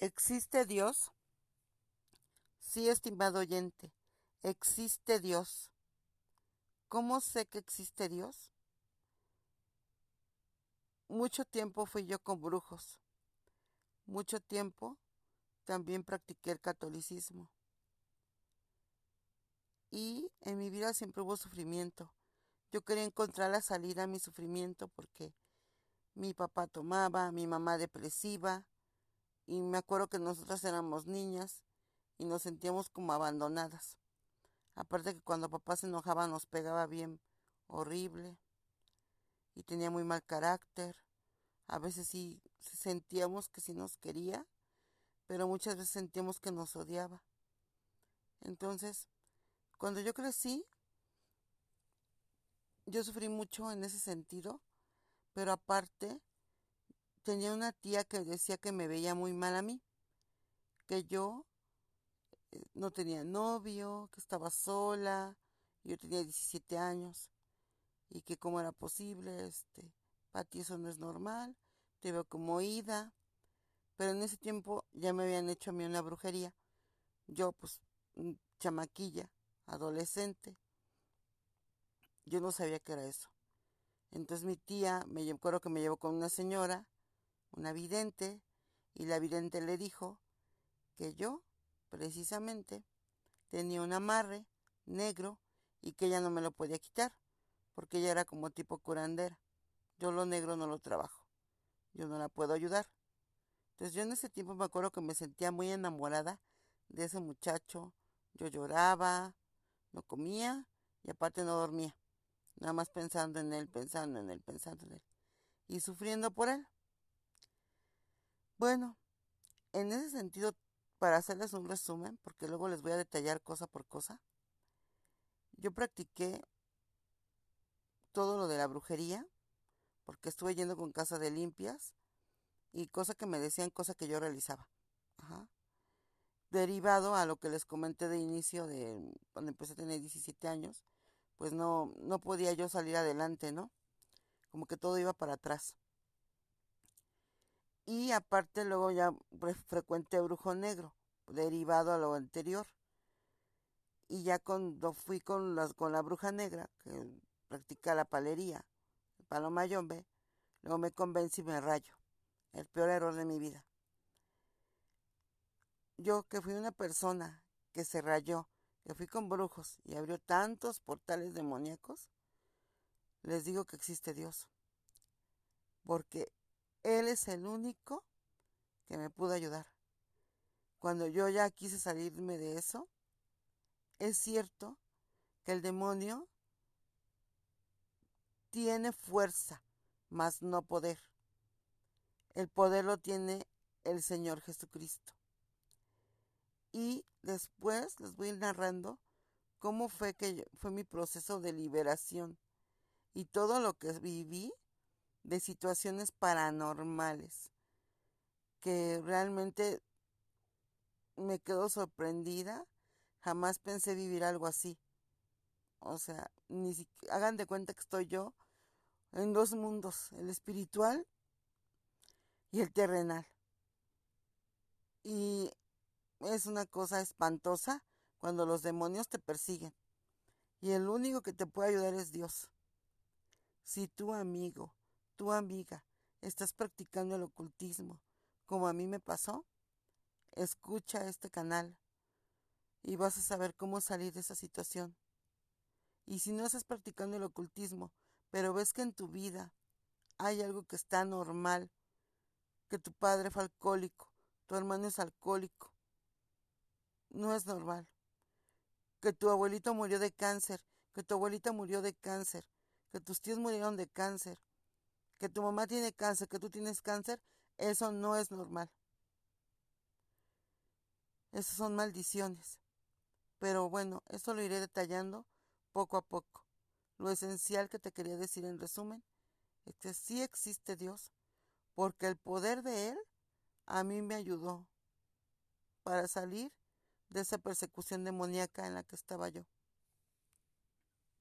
¿Existe Dios? Sí, estimado oyente, existe Dios. ¿Cómo sé que existe Dios? Mucho tiempo fui yo con brujos. Mucho tiempo también practiqué el catolicismo. Y en mi vida siempre hubo sufrimiento. Yo quería encontrar la salida a mi sufrimiento porque mi papá tomaba, mi mamá depresiva, y me acuerdo que nosotras éramos niñas y nos sentíamos como abandonadas. Aparte que cuando papá se enojaba nos pegaba bien horrible y tenía muy mal carácter. A veces sí sentíamos que sí nos quería, pero muchas veces sentíamos que nos odiaba. Entonces, cuando yo crecí, yo sufrí mucho en ese sentido, pero aparte tenía una tía que decía que me veía muy mal a mí, que yo eh, no tenía novio, que estaba sola, yo tenía 17 años y que cómo era posible, este, Pati, eso no es normal, te veo como ida, pero en ese tiempo ya me habían hecho a mí una brujería, yo pues chamaquilla, adolescente, yo no sabía qué era eso. Entonces mi tía, me acuerdo que me llevó con una señora una vidente, y la vidente le dijo que yo, precisamente, tenía un amarre negro y que ella no me lo podía quitar, porque ella era como tipo curandera. Yo lo negro no lo trabajo, yo no la puedo ayudar. Entonces yo en ese tiempo me acuerdo que me sentía muy enamorada de ese muchacho, yo lloraba, no comía y aparte no dormía, nada más pensando en él, pensando en él, pensando en él y sufriendo por él. Bueno, en ese sentido, para hacerles un resumen, porque luego les voy a detallar cosa por cosa, yo practiqué todo lo de la brujería, porque estuve yendo con casa de limpias y cosa que me decían, cosa que yo realizaba. Derivado a lo que les comenté de inicio de cuando empecé a tener 17 años, pues no, no podía yo salir adelante, ¿no? Como que todo iba para atrás. Y aparte luego ya frecuenté brujo negro, derivado a lo anterior. Y ya cuando fui con, las, con la bruja negra, que practica la palería, el palomayombe, luego me convencí y me rayo. El peor error de mi vida. Yo que fui una persona que se rayó, que fui con brujos y abrió tantos portales demoníacos, les digo que existe Dios. Porque él es el único que me pudo ayudar. Cuando yo ya quise salirme de eso, es cierto que el demonio tiene fuerza, mas no poder. El poder lo tiene el Señor Jesucristo. Y después les voy narrando cómo fue que fue mi proceso de liberación y todo lo que viví de situaciones paranormales que realmente me quedo sorprendida. Jamás pensé vivir algo así. O sea, ni siquiera, hagan de cuenta que estoy yo en dos mundos, el espiritual y el terrenal. Y es una cosa espantosa cuando los demonios te persiguen. Y el único que te puede ayudar es Dios. Si tu amigo tu amiga, estás practicando el ocultismo, como a mí me pasó, escucha este canal y vas a saber cómo salir de esa situación. Y si no estás practicando el ocultismo, pero ves que en tu vida hay algo que está normal, que tu padre fue alcohólico, tu hermano es alcohólico, no es normal. Que tu abuelito murió de cáncer, que tu abuelita murió de cáncer, que tus tíos murieron de cáncer, que tu mamá tiene cáncer, que tú tienes cáncer, eso no es normal. Esas son maldiciones. Pero bueno, eso lo iré detallando poco a poco. Lo esencial que te quería decir en resumen es que sí existe Dios, porque el poder de Él a mí me ayudó para salir de esa persecución demoníaca en la que estaba yo.